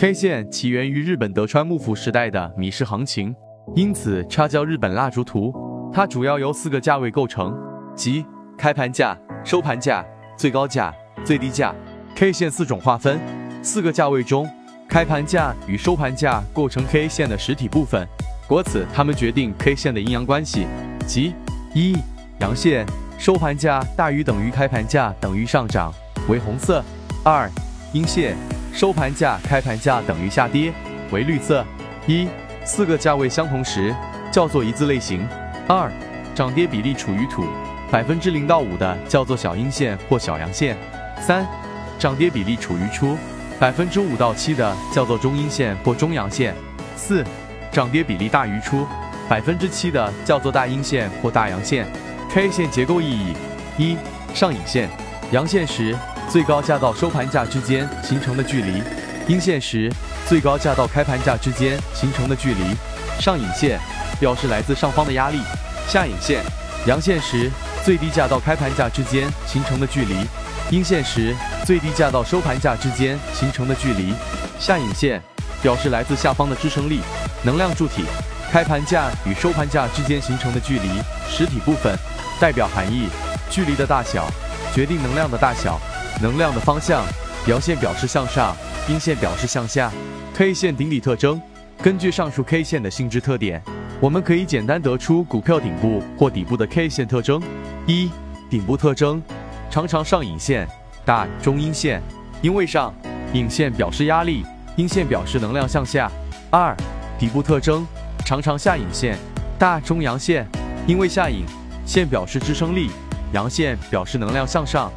K 线起源于日本德川幕府时代的米市行情，因此插叫日本蜡烛图。它主要由四个价位构成，即开盘价、收盘价、最高价、最低价。K 线四种划分，四个价位中，开盘价与收盘价构成 K 线的实体部分，国此它们决定 K 线的阴阳关系，即一阳线，收盘价大于等于开盘价等于上涨，为红色；二阴线。收盘价、开盘价等于下跌，为绿色。一、四个价位相同时，叫做一字类型。二、涨跌比例处于土百分之零到五的，叫做小阴线或小阳线。三、涨跌比例处于初百分之五到七的，叫做中阴线或中阳线。四、涨跌比例大于出百分之七的，叫做大阴线或大阳线。K 线结构意义：一、上影线，阳线时。最高价到收盘价之间形成的距离，阴线时最高价到开盘价之间形成的距离。上影线表示来自上方的压力，下影线阳线时最低价到开盘价之间形成的距离，阴线时最低价到收盘价之间形成的距离。下影线表示来自下方的支撑力。能量柱体开盘价与收盘价之间形成的距离，实体部分代表含义，距离的大小决定能量的大小。能量的方向，阳线表示向上，阴线表示向下。K 线顶底特征，根据上述 K 线的性质特点，我们可以简单得出股票顶部或底部的 K 线特征：一、顶部特征，常常上影线，大中阴线，因为上影线表示压力，阴线表示能量向下；二、底部特征，常常下影线，大中阳线，因为下影线表示支撑力，阳线表示能量向上。